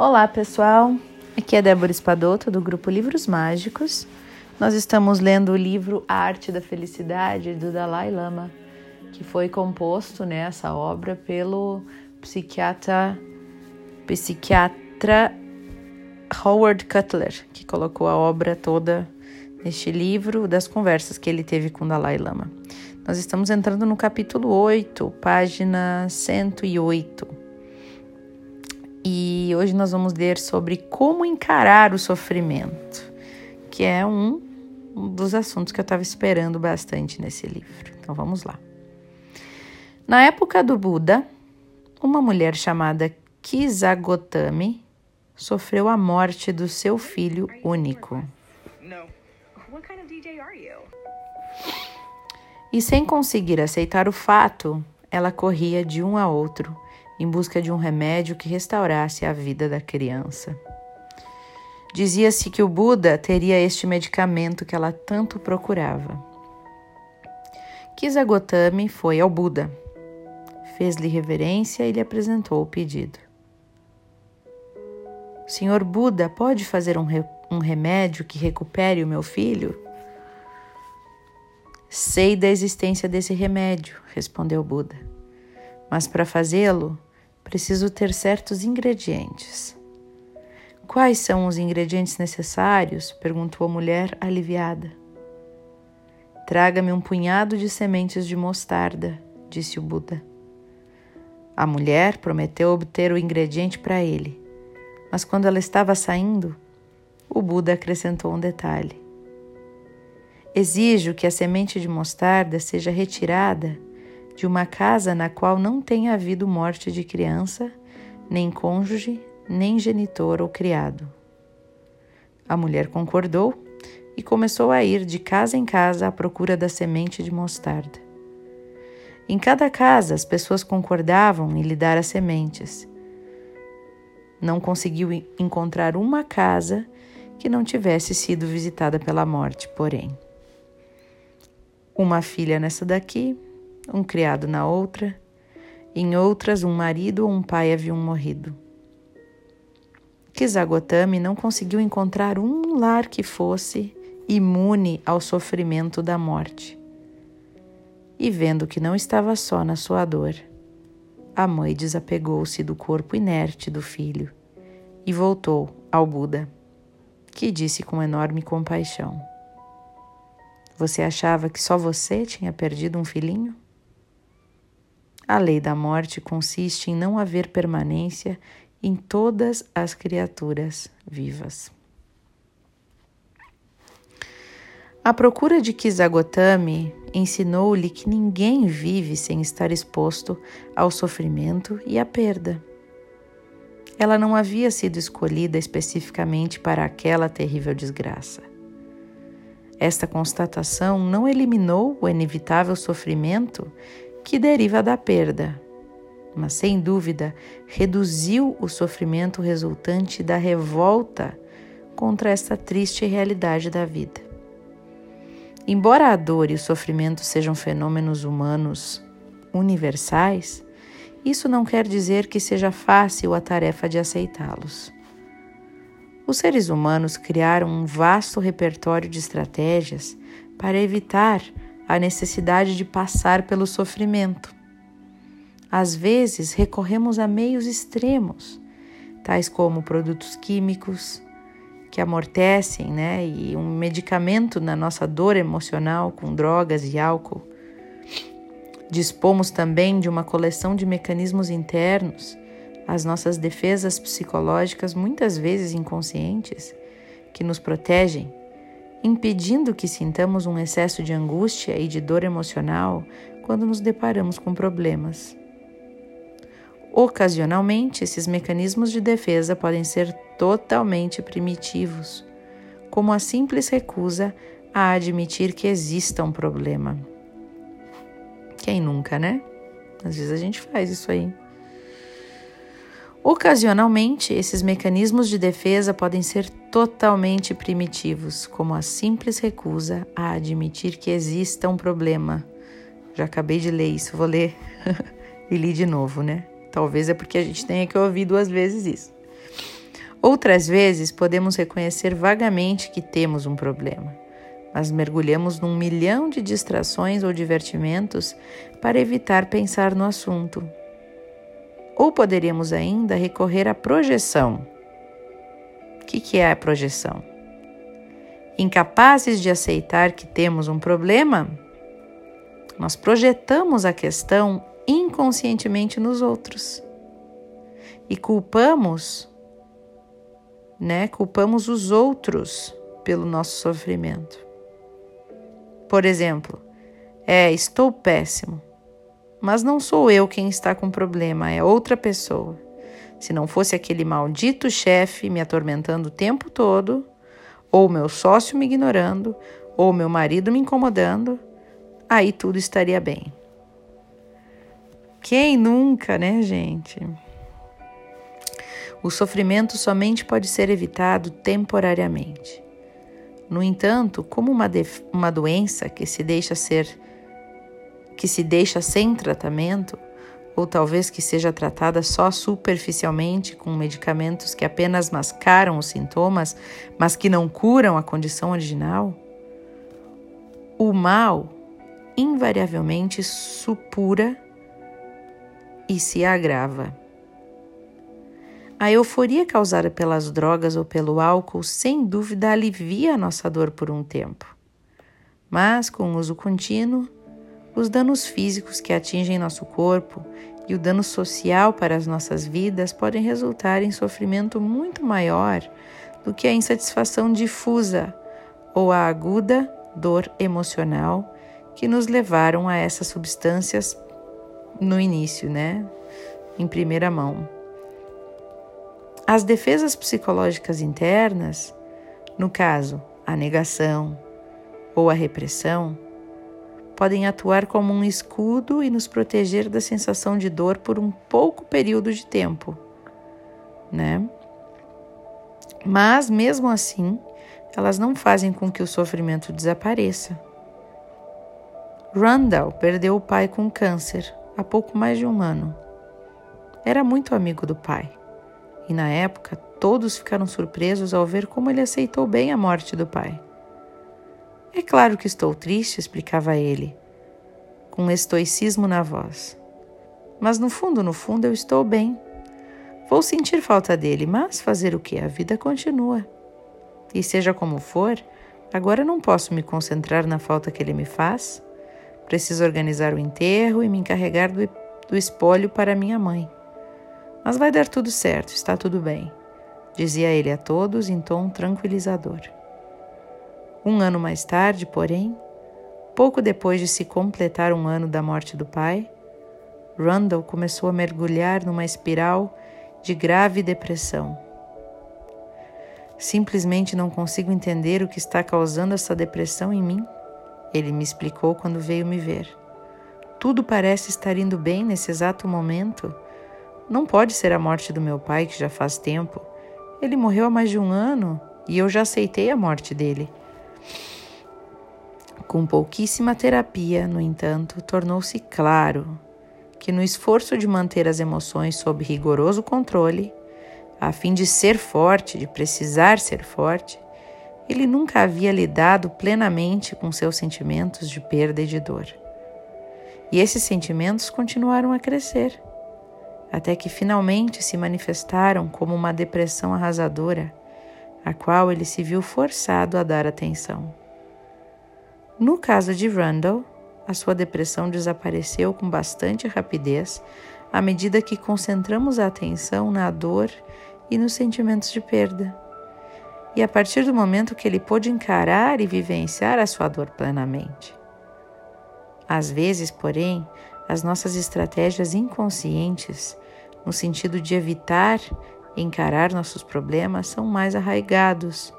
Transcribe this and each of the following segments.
Olá, pessoal. Aqui é Débora Espadoto do grupo Livros Mágicos. Nós estamos lendo o livro A Arte da Felicidade do Dalai Lama, que foi composto nessa né, obra pelo psiquiatra psiquiatra Howard Cutler, que colocou a obra toda neste livro das conversas que ele teve com Dalai Lama. Nós estamos entrando no capítulo 8, página 108. E hoje nós vamos ler sobre como encarar o sofrimento, que é um, dos assuntos que eu estava esperando bastante nesse livro. Então vamos lá. Na época do Buda, uma mulher chamada Kisagotami sofreu a morte do seu filho único. E sem conseguir aceitar o fato, ela corria de um a outro em busca de um remédio que restaurasse a vida da criança. Dizia-se que o Buda teria este medicamento que ela tanto procurava. Kisagotami foi ao Buda, fez-lhe reverência e lhe apresentou o pedido. Senhor Buda, pode fazer um, re um remédio que recupere o meu filho? Sei da existência desse remédio, respondeu Buda, mas para fazê-lo preciso ter certos ingredientes. Quais são os ingredientes necessários? perguntou a mulher aliviada. Traga-me um punhado de sementes de mostarda, disse o Buda. A mulher prometeu obter o ingrediente para ele, mas quando ela estava saindo, o Buda acrescentou um detalhe. Exijo que a semente de mostarda seja retirada de uma casa na qual não tenha havido morte de criança, nem cônjuge, nem genitor ou criado. A mulher concordou e começou a ir de casa em casa à procura da semente de mostarda. Em cada casa, as pessoas concordavam em lhe dar as sementes. Não conseguiu encontrar uma casa que não tivesse sido visitada pela morte, porém. Uma filha nessa daqui, um criado na outra, em outras um marido ou um pai haviam morrido. Kisagotami não conseguiu encontrar um lar que fosse imune ao sofrimento da morte. E vendo que não estava só na sua dor, a mãe desapegou-se do corpo inerte do filho e voltou ao Buda, que disse com enorme compaixão: Você achava que só você tinha perdido um filhinho? A lei da morte consiste em não haver permanência em todas as criaturas vivas. A procura de Kisagotami ensinou-lhe que ninguém vive sem estar exposto ao sofrimento e à perda. Ela não havia sido escolhida especificamente para aquela terrível desgraça. Esta constatação não eliminou o inevitável sofrimento que deriva da perda, mas sem dúvida reduziu o sofrimento resultante da revolta contra esta triste realidade da vida. Embora a dor e o sofrimento sejam fenômenos humanos universais, isso não quer dizer que seja fácil a tarefa de aceitá-los. Os seres humanos criaram um vasto repertório de estratégias para evitar a necessidade de passar pelo sofrimento. Às vezes, recorremos a meios extremos, tais como produtos químicos que amortecem, né, e um medicamento na nossa dor emocional com drogas e álcool. Dispomos também de uma coleção de mecanismos internos, as nossas defesas psicológicas, muitas vezes inconscientes, que nos protegem impedindo que sintamos um excesso de angústia e de dor emocional quando nos deparamos com problemas. Ocasionalmente, esses mecanismos de defesa podem ser totalmente primitivos, como a simples recusa a admitir que exista um problema. Quem nunca, né? Às vezes a gente faz isso aí. Ocasionalmente, esses mecanismos de defesa podem ser totalmente primitivos, como a simples recusa a admitir que exista um problema. Já acabei de ler isso, vou ler e li de novo, né? Talvez é porque a gente tenha que ouvir duas vezes isso. Outras vezes podemos reconhecer vagamente que temos um problema, mas mergulhamos num milhão de distrações ou divertimentos para evitar pensar no assunto. Ou poderíamos ainda recorrer à projeção. O que é a projeção? Incapazes de aceitar que temos um problema, nós projetamos a questão inconscientemente nos outros e culpamos, né? Culpamos os outros pelo nosso sofrimento. Por exemplo, é, estou péssimo, mas não sou eu quem está com problema, é outra pessoa. Se não fosse aquele maldito chefe me atormentando o tempo todo, ou meu sócio me ignorando, ou meu marido me incomodando, aí tudo estaria bem. Quem nunca, né, gente? O sofrimento somente pode ser evitado temporariamente. No entanto, como uma, uma doença que se deixa ser que se deixa sem tratamento, ou talvez que seja tratada só superficialmente com medicamentos que apenas mascaram os sintomas, mas que não curam a condição original, o mal invariavelmente supura e se agrava. A euforia causada pelas drogas ou pelo álcool, sem dúvida, alivia a nossa dor por um tempo. Mas, com o uso contínuo, os danos físicos que atingem nosso corpo e o dano social para as nossas vidas podem resultar em sofrimento muito maior do que a insatisfação difusa ou a aguda dor emocional que nos levaram a essas substâncias no início, né? Em primeira mão. As defesas psicológicas internas, no caso, a negação ou a repressão, podem atuar como um escudo e nos proteger da sensação de dor por um pouco período de tempo, né? Mas mesmo assim, elas não fazem com que o sofrimento desapareça. Randall perdeu o pai com câncer há pouco mais de um ano. Era muito amigo do pai, e na época todos ficaram surpresos ao ver como ele aceitou bem a morte do pai. É claro que estou triste, explicava ele, com um estoicismo na voz. Mas no fundo, no fundo, eu estou bem. Vou sentir falta dele, mas fazer o que? A vida continua. E seja como for, agora não posso me concentrar na falta que ele me faz Preciso organizar o enterro e me encarregar do, do espólio para minha mãe. Mas vai dar tudo certo, está tudo bem, dizia ele a todos em tom tranquilizador. Um ano mais tarde, porém, pouco depois de se completar um ano da morte do pai, Randall começou a mergulhar numa espiral de grave depressão. Simplesmente não consigo entender o que está causando essa depressão em mim, ele me explicou quando veio me ver. Tudo parece estar indo bem nesse exato momento. Não pode ser a morte do meu pai, que já faz tempo. Ele morreu há mais de um ano e eu já aceitei a morte dele. Com pouquíssima terapia, no entanto, tornou-se claro que, no esforço de manter as emoções sob rigoroso controle, a fim de ser forte, de precisar ser forte, ele nunca havia lidado plenamente com seus sentimentos de perda e de dor. E esses sentimentos continuaram a crescer, até que finalmente se manifestaram como uma depressão arrasadora, a qual ele se viu forçado a dar atenção. No caso de Randall, a sua depressão desapareceu com bastante rapidez à medida que concentramos a atenção na dor e nos sentimentos de perda e a partir do momento que ele pôde encarar e vivenciar a sua dor plenamente. Às vezes, porém, as nossas estratégias inconscientes, no sentido de evitar encarar nossos problemas, são mais arraigados.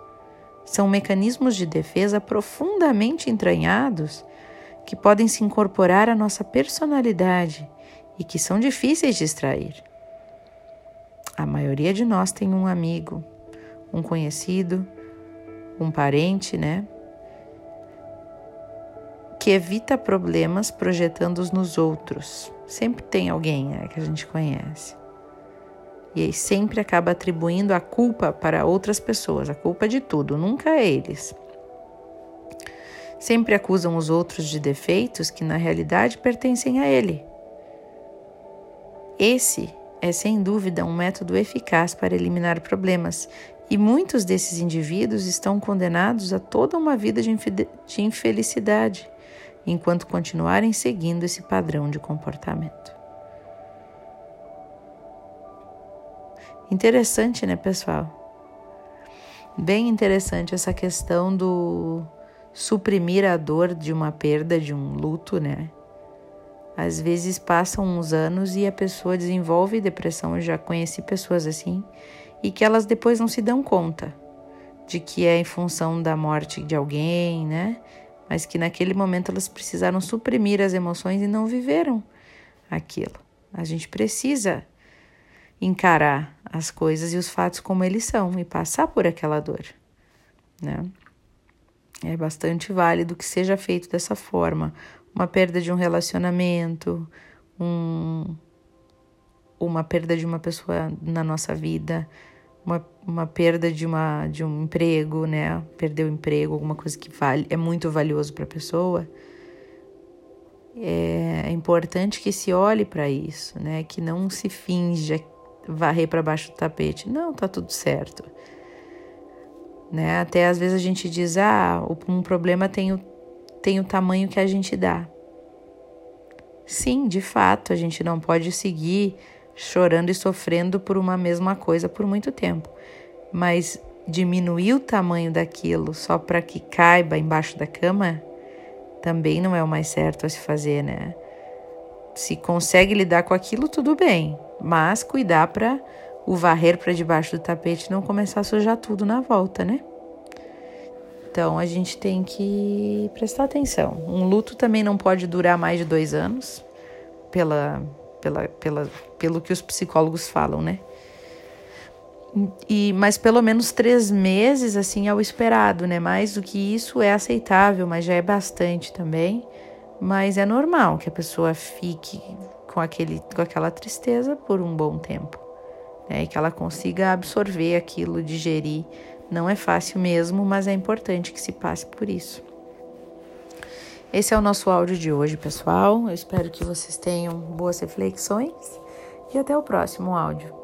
São mecanismos de defesa profundamente entranhados que podem se incorporar à nossa personalidade e que são difíceis de extrair. A maioria de nós tem um amigo, um conhecido, um parente, né? Que evita problemas projetando-os nos outros. Sempre tem alguém né, que a gente conhece. E sempre acaba atribuindo a culpa para outras pessoas, a culpa de tudo, nunca é eles. Sempre acusam os outros de defeitos que na realidade pertencem a ele. Esse é sem dúvida um método eficaz para eliminar problemas, e muitos desses indivíduos estão condenados a toda uma vida de, de infelicidade, enquanto continuarem seguindo esse padrão de comportamento. Interessante, né, pessoal? Bem interessante essa questão do suprimir a dor de uma perda, de um luto, né? Às vezes passam uns anos e a pessoa desenvolve depressão. Eu já conheci pessoas assim e que elas depois não se dão conta de que é em função da morte de alguém, né? Mas que naquele momento elas precisaram suprimir as emoções e não viveram aquilo. A gente precisa encarar as coisas e os fatos como eles são e passar por aquela dor, né? É bastante válido que seja feito dessa forma uma perda de um relacionamento, um, uma perda de uma pessoa na nossa vida, uma, uma perda de, uma, de um emprego, né? Perder o emprego, alguma coisa que vale, é muito valioso para a pessoa. É, é importante que se olhe para isso, né? Que não se finja varrer para baixo do tapete. Não, tá tudo certo. Né? Até às vezes a gente diz: ah, um problema tem o tem o tamanho que a gente dá. Sim, de fato, a gente não pode seguir chorando e sofrendo por uma mesma coisa por muito tempo, mas diminuir o tamanho daquilo só para que caiba embaixo da cama também não é o mais certo a se fazer, né? Se consegue lidar com aquilo, tudo bem, mas cuidar para o varrer para debaixo do tapete não começar a sujar tudo na volta, né? Então a gente tem que prestar atenção. Um luto também não pode durar mais de dois anos, pela, pela, pela, pelo que os psicólogos falam, né? E, mas pelo menos três meses assim é o esperado, né? Mais do que isso é aceitável, mas já é bastante também. Mas é normal que a pessoa fique com, aquele, com aquela tristeza por um bom tempo, né? E que ela consiga absorver aquilo, digerir não é fácil mesmo, mas é importante que se passe por isso. Esse é o nosso áudio de hoje, pessoal. Eu espero que vocês tenham boas reflexões e até o próximo áudio.